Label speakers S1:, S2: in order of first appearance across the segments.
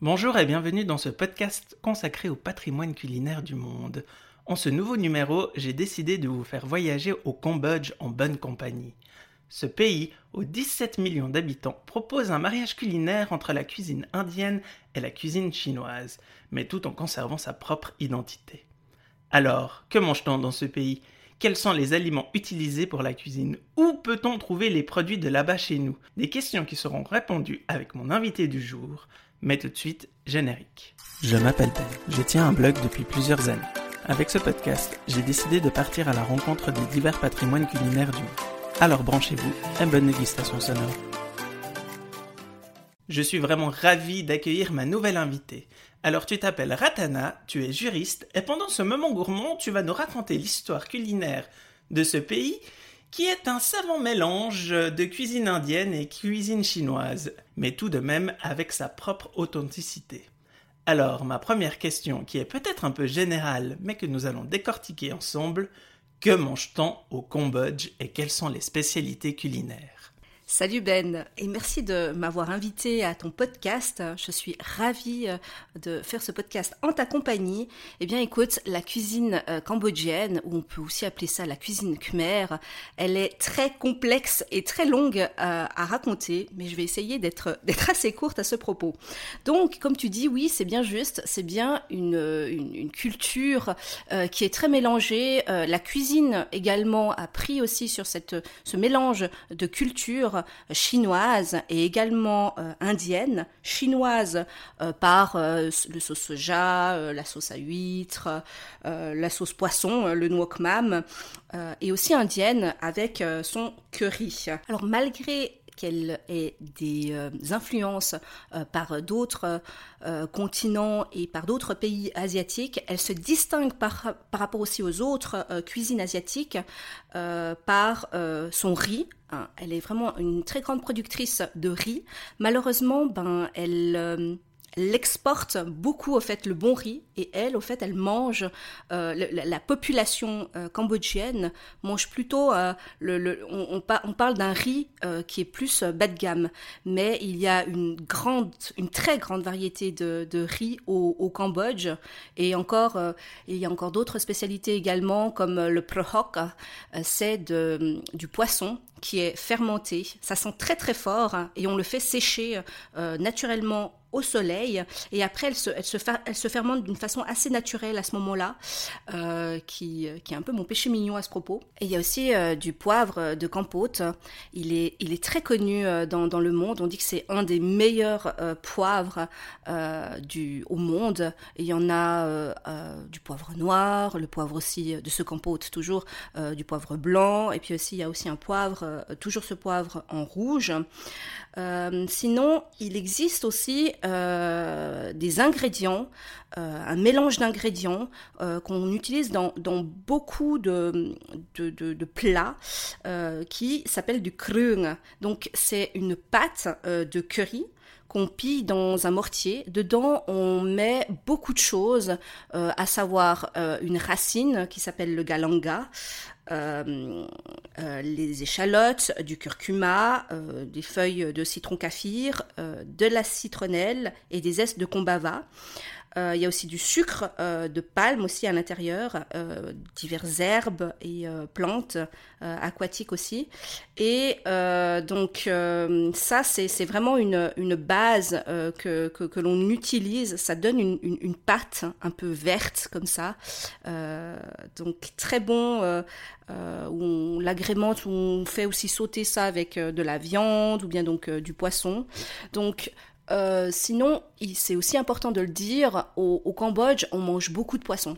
S1: Bonjour et bienvenue dans ce podcast consacré au patrimoine culinaire du monde. En ce nouveau numéro, j'ai décidé de vous faire voyager au Cambodge en bonne compagnie. Ce pays, aux 17 millions d'habitants, propose un mariage culinaire entre la cuisine indienne et la cuisine chinoise, mais tout en conservant sa propre identité. Alors, que mange-t-on dans ce pays? Quels sont les aliments utilisés pour la cuisine? Où peut-on trouver les produits de là-bas chez nous? Des questions qui seront répondues avec mon invité du jour, mais tout de suite, générique. Je m'appelle Ben, je tiens un blog depuis plusieurs années. Avec ce podcast, j'ai décidé de partir à la rencontre des divers patrimoines culinaires du monde. Alors branchez-vous et bonne dégustation sonore. Je suis vraiment ravi d'accueillir ma nouvelle invitée. Alors tu t'appelles Ratana, tu es juriste, et pendant ce moment gourmand, tu vas nous raconter l'histoire culinaire de ce pays qui est un savant mélange de cuisine indienne et cuisine chinoise, mais tout de même avec sa propre authenticité. Alors, ma première question, qui est peut-être un peu générale, mais que nous allons décortiquer ensemble, que mange-t-on au Cambodge et quelles sont les spécialités culinaires?
S2: Salut Ben et merci de m'avoir invité à ton podcast. Je suis ravie euh, de faire ce podcast en ta compagnie. Eh bien écoute, la cuisine euh, cambodgienne, ou on peut aussi appeler ça la cuisine khmer, elle est très complexe et très longue euh, à, raconter, mais je vais essayer d'être assez courte à ce propos. Donc comme tu dis, oui, c'est bien juste, c'est bien une, culture qui est très mélangée. la cuisine également a pris aussi sur ce mélange de cultures chinoise et également euh, indienne. Chinoise euh, par euh, le sauce soja, la sauce à huître, la sauce poisson, le nuoc mam, et aussi indienne avec son curry. Alors malgré qu'elle ait des influences par d'autres continents et par d'autres pays asiatiques. Elle se distingue par, par rapport aussi aux autres cuisines asiatiques par son riz, Hein, elle est vraiment une très grande productrice de riz. Malheureusement, ben, elle, euh, elle exporte beaucoup au fait le bon riz et elle au fait elle mange euh, la, population euh, cambodgienne mange plutôt euh, le, on, parle d'un riz qui est plus bas de gamme mais il y a une grande une très grande variété de, riz au, Cambodge et encore il y a encore d'autres spécialités également comme le prohok c'est du poisson qui est fermenté. Ça sent très très fort et on le fait sécher naturellement au soleil et après elle se, elle se, elle se fermente d'une façon assez naturelle à ce moment-là, euh, qui, qui est un peu mon péché mignon à ce propos. Et il y a aussi euh, du poivre de Campote. Il est, il est très connu euh, dans, dans le monde. On dit que c'est un des meilleurs euh, poivres du, au monde. Il y en a du poivre noir, le poivre aussi de ce Campote, toujours du poivre blanc. Et puis aussi il y a aussi un poivre, toujours ce poivre en rouge. sinon, il existe aussi euh, des ingrédients, euh, un mélange d'ingrédients euh, qu'on utilise dans, beaucoup de, plats qui s'appelle du krung. Donc c'est une pâte de curry qu'on pille dans un mortier. Dedans, on met beaucoup de choses, à savoir une racine qui s'appelle le galanga, les échalotes, du curcuma, euh, des feuilles de citron kaffir, de la citronnelle et des zestes de combava. Euh, il y a aussi du sucre euh, de palme aussi à l'intérieur, euh, diverses herbes et plantes aquatiques aussi. Et donc ça, c'est vraiment une, base que, l'on utilise. Ça donne une, pâte un peu verte comme ça. donc très bon. Euh, on l'agrémente, on fait aussi sauter ça avec de la viande ou bien donc du poisson. Donc euh, sinon, c'est aussi important de le dire, au, Cambodge, on mange beaucoup de poissons.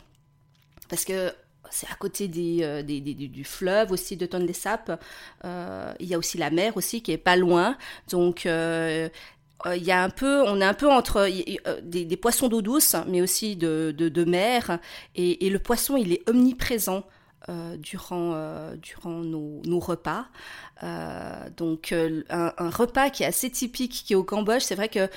S2: Parce que c'est à côté des, euh, du fleuve aussi de Tonle Sap. Euh, il y a aussi la mer aussi qui est pas loin. Donc il y a un peu, on est un peu entre des, poissons d'eau douce, mais aussi de, de, mer. Et, et, le poisson, il est omniprésent euh, durant, euh, durant nos, nos repas. Euh, donc un, un, repas qui est assez typique qui est au Cambodge, c'est vrai que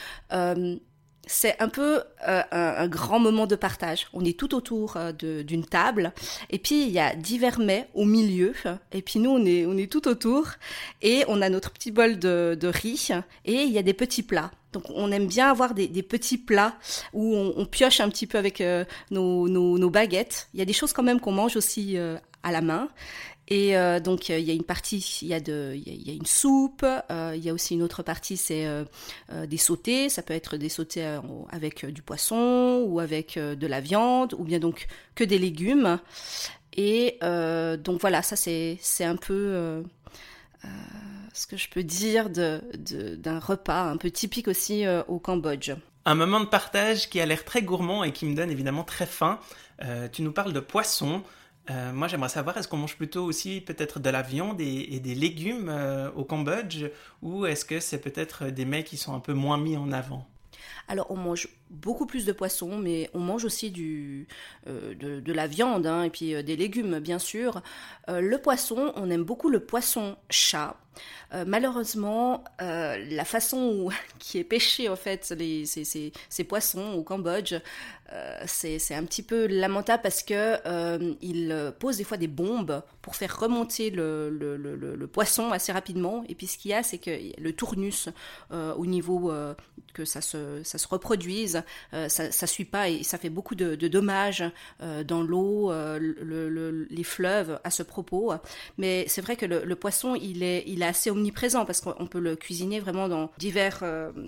S2: c'est un peu euh, un, grand moment de partage. On est tout autour euh, d'une table, et puis il y a divers mets au milieu, et puis nous on est, on est tout autour, et on a notre petit bol de, riz, et il y a des petits plats. Donc on aime bien avoir des, petits plats où on, pioche un petit peu avec euh, nos, nos, baguettes. Il y a des choses quand même qu'on mange aussi à la main. Et euh, donc il y a une partie, il y a, une soupe, euh, il y a aussi une autre partie, c'est euh, des sautés. Ça peut être des sautés avec du poisson ou avec de la viande, ou bien donc que des légumes. Et donc voilà, ça c'est un peu ce que je peux dire d'un repas un peu typique aussi au Cambodge.
S1: Un moment de partage qui a l'air très gourmand et qui me donne évidemment très faim. tu nous parles de poisson. Euh, moi, j'aimerais savoir, est-ce qu'on mange plutôt aussi peut-être de la viande et, des légumes euh, au Cambodge, ou est-ce que c'est peut-être des mets qui sont un peu moins mis en avant?
S2: Alors on mange beaucoup plus de poissons, mais on mange aussi du, euh, de, la viande hein, et puis des légumes bien sûr. le poisson, on aime beaucoup le poisson chat. malheureusement, la façon qui est pêché en fait les, ces, ces, poissons au Cambodge, euh, c'est un petit peu lamentable parce que euh, il pose des fois des bombes pour faire remonter le, le, le, poisson assez rapidement. Et puis ce qu'il y a, c'est que le tournus euh, au niveau que ça se, ça se reproduise, ça, ça suit pas et ça fait beaucoup de, dommages dans l'eau, les fleuves à ce propos. Mais c'est vrai que le, poisson, il est, il est assez omniprésent parce qu'on peut le cuisiner vraiment dans diverses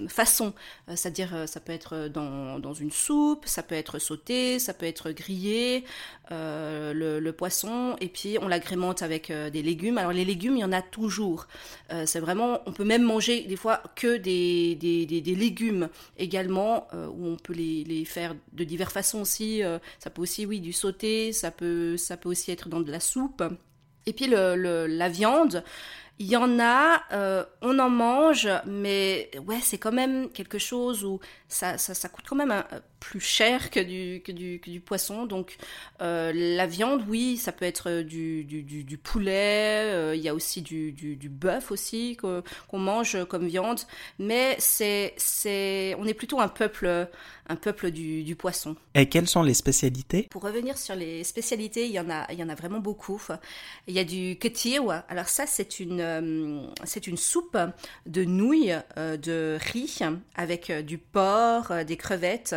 S2: façons. C'est-à-dire, ça peut être dans, dans une soupe, ça peut être sauté, ça peut être grillé, euh, le, poisson, et puis on l'agrémente avec euh, des légumes. Alors les légumes, il y en a toujours. Euh, c'est vraiment, on peut même manger des fois que des, des, légumes également, où on peut les, les, faire de diverses façons aussi. ça peut aussi, oui, du sauté, ça peut, ça peut aussi être dans de la soupe. Et puis le, la viande, il y en a, euh, on en mange, mais ouais, c'est quand même quelque chose où ça, ça, ça coûte quand même un, plus cher que du, que du, que du poisson. Donc euh, la viande, oui, ça peut être du, du, du, poulet, euh, il y a aussi du, du, du bœuf aussi qu'on mange comme viande, mais c'est, c'est, on est plutôt un peuple, un peuple du, du poisson.
S1: Et quelles sont les spécialités?
S2: Pour revenir sur les spécialités, il y en a, il y en a vraiment beaucoup. Il y a du ketiw. Alors ça, c'est une, euh, c'est une soupe de nouilles de riz avec du porc, des crevettes.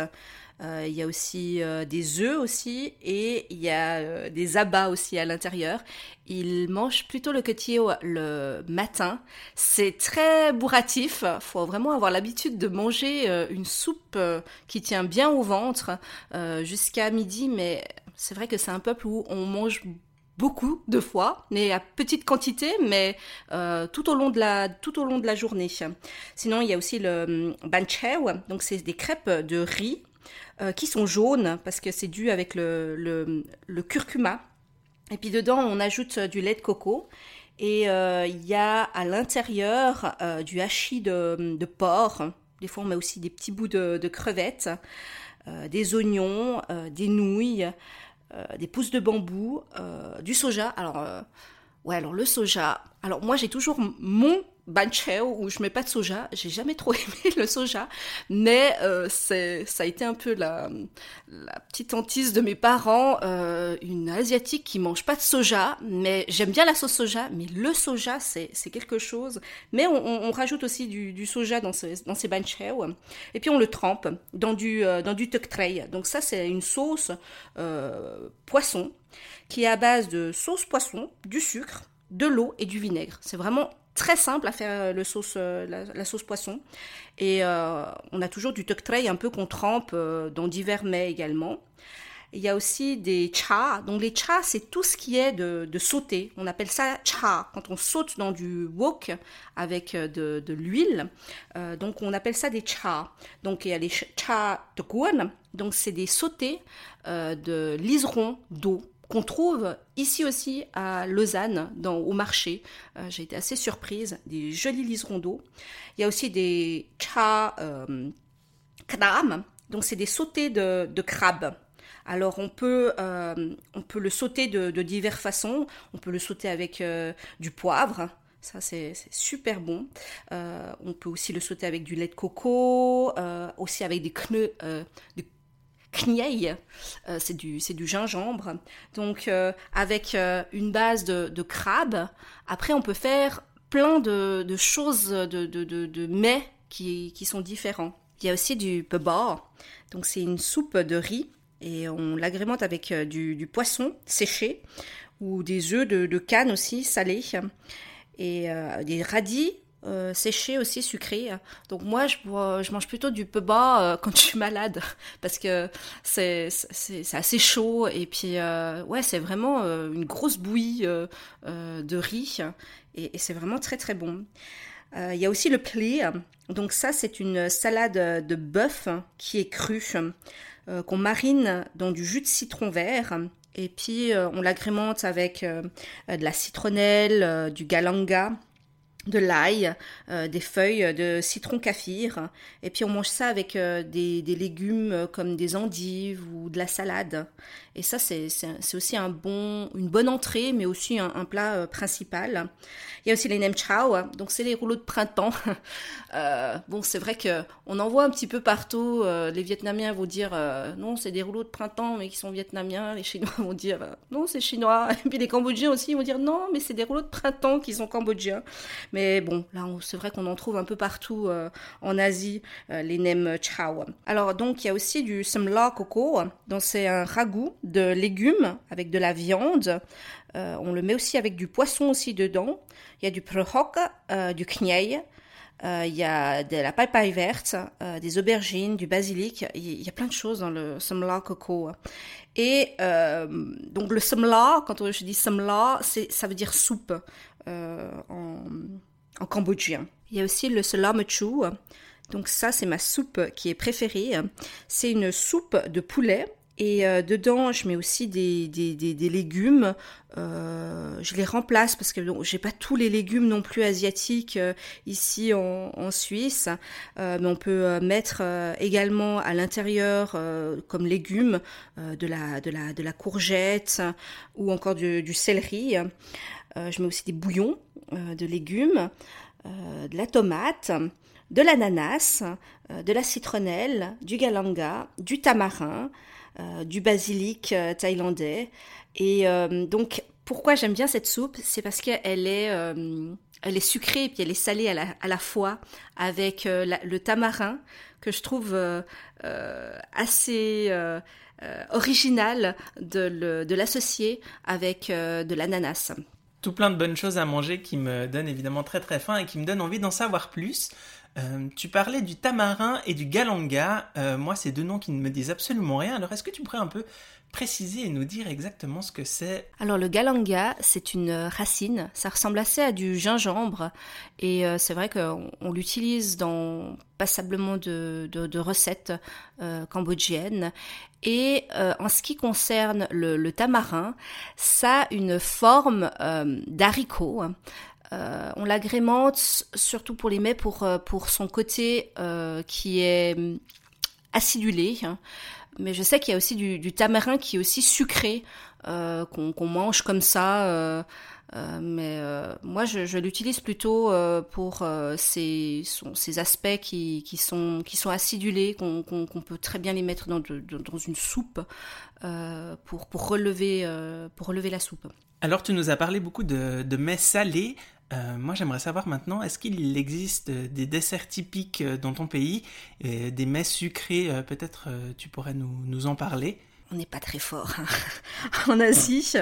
S2: Euh, il y a aussi euh, des œufs aussi et il y a euh, des abats aussi à l'intérieur. Ils mangent plutôt le quetier le matin. C'est très bourratif. Faut vraiment avoir l'habitude de manger une soupe qui tient bien au ventre jusqu'à midi. Mais c'est vrai que c'est un peuple où on mange beaucoup de fois, mais à petite quantité, mais tout au long de la au long de la journée. Sinon, il y a aussi le hum, banchew, donc c'est des crêpes de riz euh, qui sont jaunes parce que c'est dû avec le, le, curcuma. Et puis dedans, on ajoute euh, du lait de coco. Et euh, il y a à l'intérieur du hachis de, de, porc. Des fois, on met aussi des petits bouts de, crevettes, des oignons, des nouilles, des pousses de bambou, du soja. Alors, ouais, alors le soja. Alors moi, j'ai toujours mon bancheo où je mets pas de soja. J'ai jamais trop aimé le soja, mais euh, c'est ça a été un peu la, la petite hantise de mes parents, euh, une asiatique qui mange pas de soja, mais j'aime bien la sauce soja, mais le soja c'est quelque chose. Mais on, rajoute aussi du, soja dans ces dans ces bancheo et puis on le trempe dans du euh, dans du tuk. Donc ça c'est une sauce euh, poisson qui est à base de sauce poisson, du sucre, de l'eau et du vinaigre. C'est vraiment très simple à faire euh, le sauce, euh, la, sauce poisson. Et euh, on a toujours du tuk tray un peu qu'on trempe dans divers mets également. Il y a aussi des cha. Donc les cha, c'est tout ce qui est de, de sauter. On appelle ça cha quand on saute dans du wok avec de, de l'huile. donc on appelle ça des cha. Donc il y a les cha de Donc c'est des sautés de liserons d'eau qu'on trouve ici aussi à Lausanne, dans, au marché. Euh, j'ai été assez surprise, des jolis liserons d'eau. Il y a aussi des cha euh, donc c'est des sautés de, de crabes. Alors on peut, euh, on peut le sauter de, diverses façons. On peut le sauter avec euh, du poivre, Ça, c'est super bon. on peut aussi le sauter avec du lait de coco, aussi avec des kneux, du knieil, c'est du, du gingembre. Donc, avec une base de, de, crabe, après, on peut faire plein de, de choses, de, de mets qui, qui, sont différents. Il y a aussi du peba, donc c'est une soupe de riz et on l'agrémente avec euh, du, poisson séché ou des œufs de, canne aussi salés et euh, des radis euh, séchés aussi sucrés. Donc moi je, je mange plutôt du peu bas quand je suis malade parce que c'est assez chaud et puis ouais c'est vraiment une grosse bouillie de riz et, c'est vraiment très très bon. Il y a aussi le pli. Donc ça c'est une salade de bœuf qui est crue. Euh, qu'on marine dans du jus de citron vert. Et puis euh, on l'agrémente avec euh, de la citronnelle, du galanga, de l'ail, des feuilles de citron kaffir, et puis on mange ça avec des, légumes comme des endives ou de la salade. Et ça, c'est aussi un bon, une bonne entrée, mais aussi un, plat principal. Il y a aussi les nem chao, donc c'est les rouleaux de printemps. Euh, bon, c'est vrai que on en voit un petit peu partout. Euh, les Vietnamiens vont dire euh, non, c'est des rouleaux de printemps, mais qui sont vietnamiens. Les Chinois vont dire non, c'est chinois. Et puis les Cambodgiens aussi vont dire non, mais c'est des rouleaux de printemps qui sont cambodgiens. Mais bon, là, c'est vrai qu'on en trouve un peu partout en Asie, les nem chao. Alors donc, il y a aussi du semla coco. Donc c'est un ragoût de légumes avec de la viande. Euh, on le met aussi avec du poisson aussi dedans. Il y a du prehok, euh, du kniei, euh, il y a de la papaye verte, des aubergines, du basilic. Il y a plein de choses dans le semla coco. Et donc le semla, quand je dis semla, ça veut dire soupe en, en, cambodgien. Il y a aussi le selamechu. Donc ça, c'est ma soupe qui est préférée. C'est une soupe de poulet et euh, dedans, je mets aussi des, des, légumes. Euh, je les remplace parce que j'ai pas tous les légumes non plus asiatiques euh, ici en, Suisse. mais on peut mettre également à l'intérieur comme légumes de, la, de, la, de la courgette ou encore du céleri. Je mets aussi des bouillons de légumes, de la tomate de l'ananas, de la citronnelle, du galanga, du tamarin, euh, du basilic euh, thaïlandais. Et euh, donc, pourquoi j'aime bien cette soupe? C'est parce qu'elle est, elle est sucrée et puis elle est salée à la fois avec le tamarin que je trouve assez original de l'associer avec de l'ananas
S1: tout plein de bonnes choses à manger qui me donnent évidemment très très faim et qui me donnent envie d'en savoir plus. Euh, tu parlais du tamarin et du galanga. Euh, moi, c'est deux noms qui ne me disent absolument rien. Alors, est-ce que tu pourrais un peu préciser et nous dire exactement ce que c'est
S2: Alors le galanga, c'est une racine, ça ressemble assez à du gingembre et euh, c'est vrai qu'on l'utilise dans passablement de, recettes cambodgiennes. Et en ce qui concerne le, le, tamarin, ça a une forme d'haricot. Euh, on l'agrémente surtout pour les mets pour, euh, pour son côté euh, qui est hum, acidulé. Hein. Mais je sais qu'il y a aussi du, tamarin qui est aussi sucré, qu'on mange comme ça. Mais moi, je, l'utilise plutôt pour ces, aspects qui, sont, acidulés, qu'on peut très bien les mettre dans, une soupe pour, relever, la soupe.
S1: Alors, tu nous as parlé beaucoup de, mets salés. Euh, moi, j'aimerais savoir maintenant, est-ce qu'il existe des desserts typiques euh, dans ton pays, des mets sucrés Peut-être tu pourrais nous en parler?
S2: On n'est pas très fort hein, en Asie,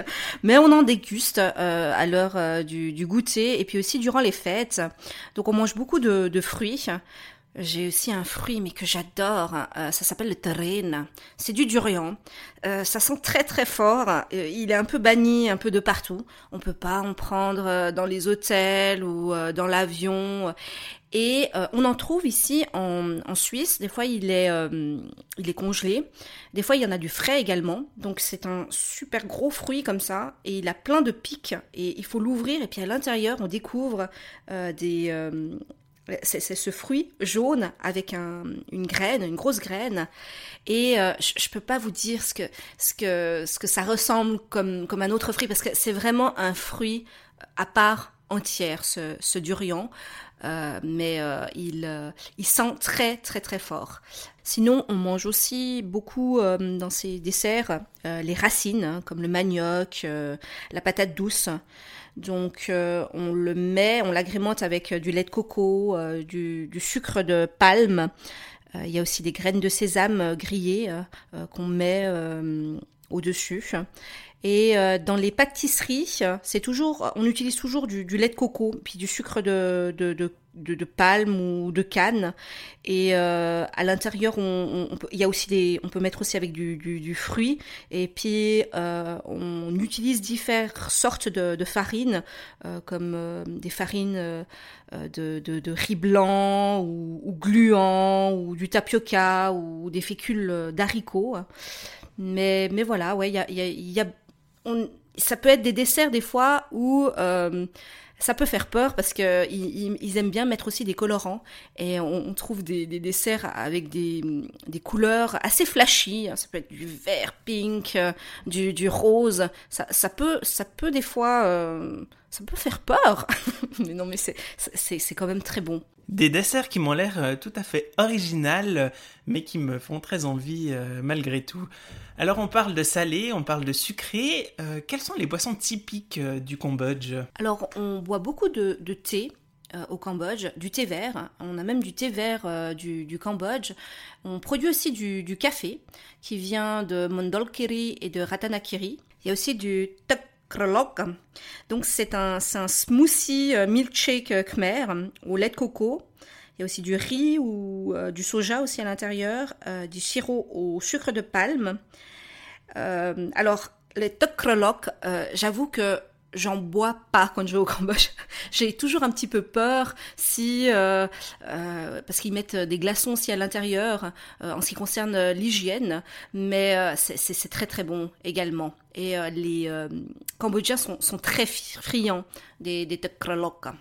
S2: mais on en déguste à l'heure du, du, goûter et puis aussi durant les fêtes. Donc on mange beaucoup de fruits. J'ai aussi un fruit, mais que j'adore. Euh, ça s'appelle le terrain. C'est du durian. Euh, ça sent très très fort. Euh, il est un peu banni un peu de partout. On peut pas en prendre dans les hôtels ou dans l'avion. Et on en trouve ici en, en, Suisse. Des fois, il est, il est congelé. Des fois, il y en a du frais également. Donc, c'est un super gros fruit comme ça. Et il a plein de pics. Et il faut l'ouvrir. Et puis, à l'intérieur, on découvre des, c'est ce fruit jaune avec une graine, une grosse graine. Et euh, je, ne peux pas vous dire ce que, ça ressemble comme, un autre fruit parce que c'est vraiment un fruit à part entière, ce, durian. mais il, il sent très très très fort. Sinon, on mange aussi beaucoup dans ces desserts les racines, hein, comme le manioc, la patate douce. Donc on le met, on l'agrémente avec du lait de coco, du, du, sucre de palme. il y a aussi des graines de sésame grillées qu'on met au-dessus. Et euh, dans les pâtisseries, c'est toujours, on utilise toujours du, lait de coco, puis du sucre de, de, de, de palme ou de canne. Et euh, à l'intérieur, on, il y a aussi des, on peut mettre aussi avec du, du, fruit. Et puis euh, on utilise différentes sortes de, farines, comme des farines de, riz blanc ou, gluant ou du tapioca ou des fécules d'haricots. Mais, mais voilà, ouais, il y a ça peut être des desserts des fois où euh, ça peut faire peur parce que ils, aiment bien mettre aussi des colorants et on, trouve des, desserts avec des, couleurs assez flashy. Hein. Ça peut être du vert, pink, euh, du, rose. Ça, peut, ça peut des fois, euh, ça peut faire peur. mais non, mais c'est quand même très bon.
S1: Des desserts qui m'ont l'air tout à fait original, mais qui me font très envie malgré tout. Alors on parle de salé, on parle de sucré. Euh, quelles sont les boissons typiques du Cambodge?
S2: Alors on boit beaucoup de, thé au Cambodge, du thé vert. On a même du thé vert du, Cambodge. On produit aussi du, café qui vient de Mondolkiri et de Ratanakiri. Il y a aussi du tuk. Donc c'est un, smoothie euh, milkshake euh, khmer au lait de coco. Il y a aussi du riz ou euh, du soja aussi à l'intérieur, du sirop au sucre de palme. alors les tok krolok, j'avoue que j'en bois pas quand je vais au Cambodge. J'ai toujours un petit peu peur si euh, euh, parce qu'ils mettent des glaçons aussi à l'intérieur euh, en ce qui concerne l'hygiène, mais c'est très très bon également. Et les Cambodgiens sont, sont, très friands des, des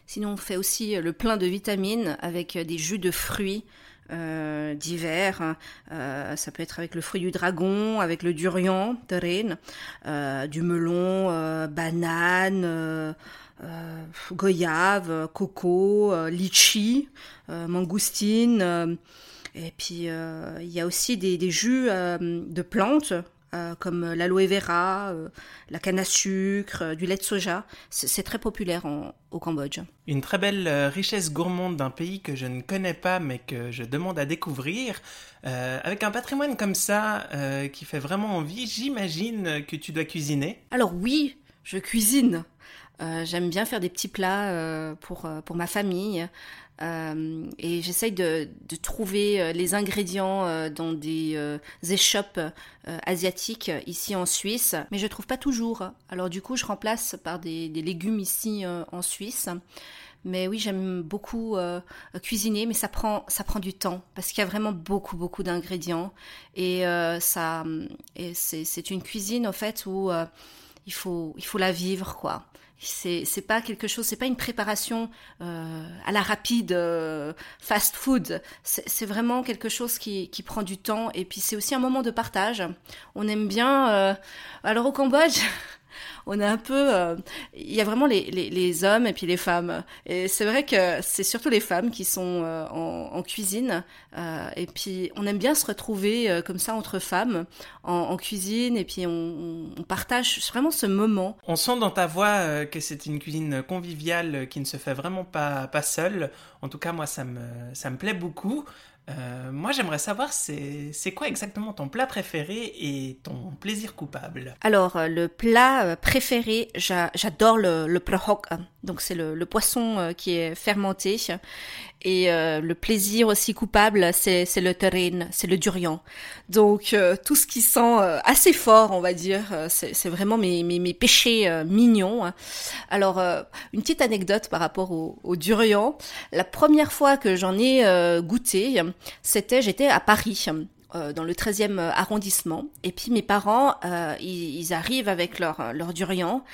S2: Sinon, on fait aussi le plein de vitamines avec des jus de fruits. Euh, divers. Euh, ça peut être avec le fruit du dragon, avec le durian, euh, du melon, banane, goyave, coco, litchi, mangoustine. et puis il y a aussi des, des jus de plantes euh, comme l'aloe vera, euh, la canne à sucre, euh, du lait de soja. C'est très populaire au Cambodge.
S1: Une très belle richesse gourmande d'un pays que je ne connais pas mais que je demande à découvrir. avec un patrimoine comme ça qui fait vraiment envie, j'imagine que tu dois cuisiner.
S2: Alors oui, je cuisine. J'aime bien faire des petits plats pour, pour ma famille. Euh, et j'essaye de, de, trouver euh, les ingrédients euh, dans des échoppes asiatiques ici en Suisse, mais je trouve pas toujours. Alors du coup, je remplace par des, légumes ici en Suisse. Mais oui, j'aime beaucoup cuisiner, mais ça prend ça prend du temps parce qu'il y a vraiment beaucoup beaucoup d'ingrédients et ça et c'est une cuisine en fait où il faut il faut la vivre quoi. C'est c'est pas quelque chose c'est pas une préparation euh, à la rapide euh, fast food. C'est vraiment quelque chose qui qui prend du temps. Et puis c'est aussi un moment de partage. On aime bien euh, alors au Cambodge on a un peu, euh, il y a vraiment les, les, hommes et puis les femmes. Et c'est vrai que c'est surtout les femmes qui sont euh, en, cuisine. Euh, et puis on aime bien se retrouver comme ça entre femmes en, cuisine et puis on, partage vraiment ce moment.
S1: On sent dans ta voix que c'est une cuisine conviviale qui ne se fait vraiment pas pas seule. En tout cas moi ça me ça me plaît beaucoup. Euh, moi, j'aimerais savoir, c'est quoi exactement ton plat préféré et ton plaisir coupable?
S2: Alors, euh, le plat euh, préféré, j'adore le, le Donc, c'est le, le, poisson qui est fermenté. Et euh, le plaisir aussi coupable, c'est le terrain, c'est le durian. Donc euh, tout ce qui sent euh, assez fort, on va dire, c'est vraiment mes, mes, mes péchés mignons. Hein. Alors une petite anecdote par rapport au, au durian. La première fois que j'en ai goûté, c'était j'étais à Paris euh, dans le 13e arrondissement. Et puis mes parents, euh, ils, arrivent avec leur, leur durian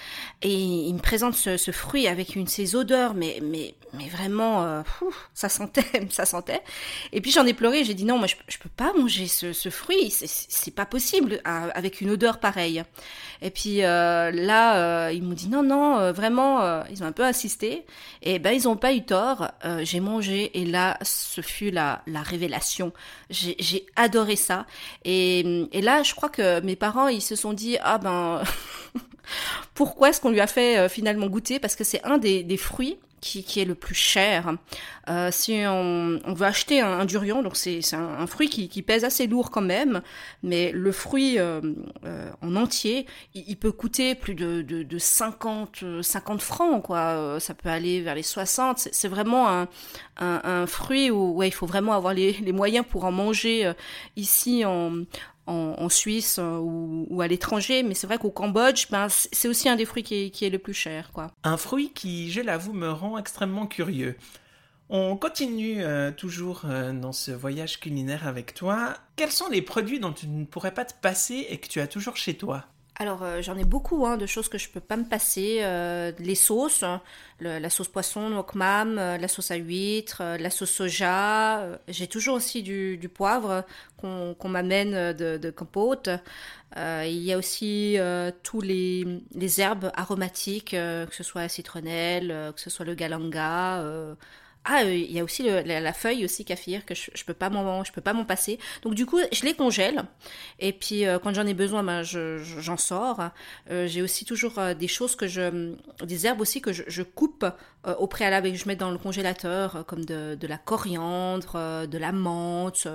S2: et ils me présentent ce, fruit avec une ces odeurs, mais, mais, mais vraiment, euh, ça sentait, ça sentait. Et puis j'en ai pleuré, j'ai dit non, moi je, je peux pas manger ce, ce fruit, c'est pas possible avec une odeur pareille. Et puis là, ils m'ont dit non, non, vraiment, ils ont un peu insisté. Et ben ils ont pas eu tort. j'ai mangé et là, ce fut la, la révélation. J'ai adoré ça. Et, là, je crois que mes parents, ils se sont dit, ah ben, pourquoi est-ce qu'on lui a fait euh, finalement goûter? Parce que c'est un des fruits qui, est le plus cher. Euh, si on, veut acheter un, durian, donc c'est un, un, fruit qui, qui, pèse assez lourd quand même, mais le fruit euh, euh en entier, il, peut coûter plus de, de, de 50, 50 francs, quoi. Ça peut aller vers les 60. C'est vraiment un, un, fruit où ouais, il faut vraiment avoir les, les moyens pour en manger ici en, en, Suisse euh, ou, à l'étranger, mais c'est vrai qu'au Cambodge, ben, c'est aussi un des fruits qui est, le plus cher. Quoi.
S1: Un fruit qui, je l'avoue, me rend extrêmement curieux. On continue euh, toujours euh, dans ce voyage culinaire avec toi. Quels sont les produits dont tu ne pourrais pas te passer et que tu as toujours chez toi?
S2: Alors euh, j'en ai beaucoup hein, de choses que je peux pas me passer. Euh, les sauces, la sauce poisson, euh, la sauce à huître, la sauce soja. J'ai toujours aussi du, poivre qu'on m'amène de, de Campote. il y a aussi tous les, les, herbes aromatiques, que ce soit la citronnelle, que ce soit le galanga ah, il y a aussi la, feuille aussi kaffir que je, je peux pas m'en je peux pas m'en passer. Donc du coup, je les congèle et puis euh, quand j'en ai besoin, ben j'en sors. Euh, j'ai aussi toujours euh, des choses que je des herbes aussi que je, je coupe au préalable et que je mets dans le congélateur comme de, la coriandre, de la menthe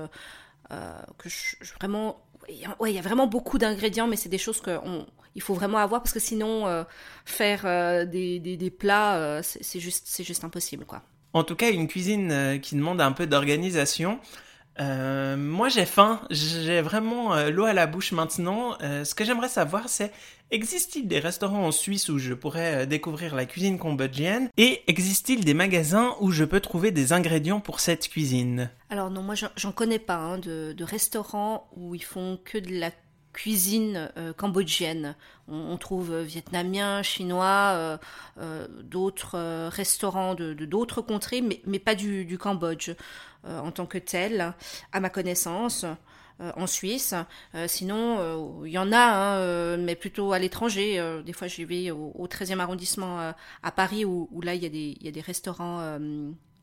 S2: que je, vraiment ouais, il y a vraiment beaucoup d'ingrédients mais c'est des choses que on, il faut vraiment avoir parce que sinon faire des, des, des, plats c'est juste c'est juste impossible quoi.
S1: En tout cas, une cuisine euh, qui demande un peu d'organisation. Euh, moi, j'ai faim. J'ai vraiment euh, l'eau à la bouche maintenant. ce que j'aimerais savoir, c'est existe-t-il des restaurants en Suisse où je pourrais découvrir la cuisine cambodgienne? Et existe-t-il des magasins où je peux trouver des ingrédients pour cette cuisine?
S2: Alors non, moi, j'en connais pas hein, de, de restaurants où ils font que de la cuisine euh, cambodgienne. On, trouve euh, vietnamien, chinois, euh, d'autres restaurants de d'autres contrées, mais, mais, pas du, Cambodge en tant que tel, à ma connaissance. en Suisse. sinon, il y en a, hein, mais plutôt à l'étranger. des fois, j'y vais au, au 13e arrondissement à Paris, où, là, il y a des restaurants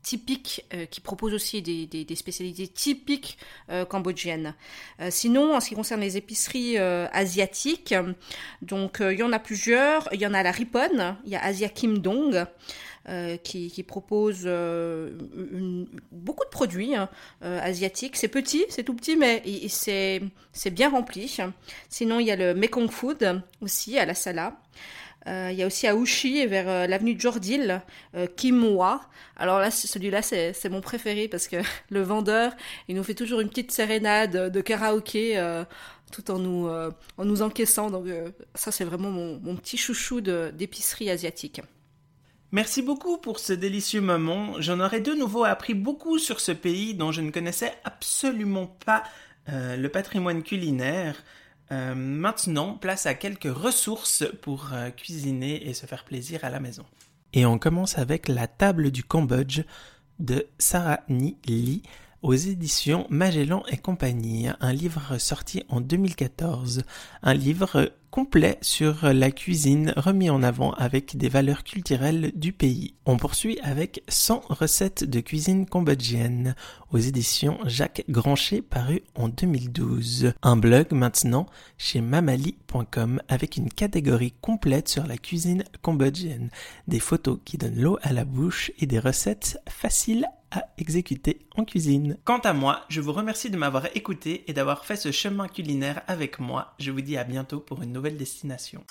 S2: typiques, euh, qui propose aussi des, spécialités typiques euh, cambodgiennes. Euh, sinon, en ce qui concerne les épiceries asiatiques, donc il y en a plusieurs. Il y en a la Ripon, il y a Asia Kim Dong. qui, qui, propose beaucoup de produits hein, asiatiques. C'est petit, c'est tout petit, mais c'est bien rempli. Sinon, il y a le Mekong Food aussi à la Sala. Euh, il y a aussi à Ouchy, vers euh, l'avenue Jordil, euh, Kimwa. Alors là, celui-là, c'est mon préféré parce que le vendeur, il nous fait toujours une petite sérénade de karaoké tout en nous, en nous encaissant. Donc ça, c'est vraiment mon, mon, petit chouchou d'épicerie asiatique.
S1: Merci beaucoup pour ce délicieux moment. J'en aurais de nouveau appris beaucoup sur ce pays dont je ne connaissais absolument pas le patrimoine culinaire. Euh, maintenant, place à quelques ressources pour euh, cuisiner et se faire plaisir à la maison. Et on commence avec La table du Cambodge de Sarah Ni Lee aux éditions Magellan et compagnie, un livre sorti en 2014, un livre complet sur la cuisine remis en avant avec des valeurs culturelles du pays. On poursuit avec 100 recettes de cuisine cambodgienne aux éditions Jacques Grancher paru en 2012. Un blog maintenant chez mamali.com avec une catégorie complète sur la cuisine cambodgienne, des photos qui donnent l'eau à la bouche et des recettes faciles à exécuter en cuisine. Quant à moi, je vous remercie de m'avoir écouté et d'avoir fait ce chemin culinaire avec moi. Je vous dis à bientôt pour une nouvelle destination.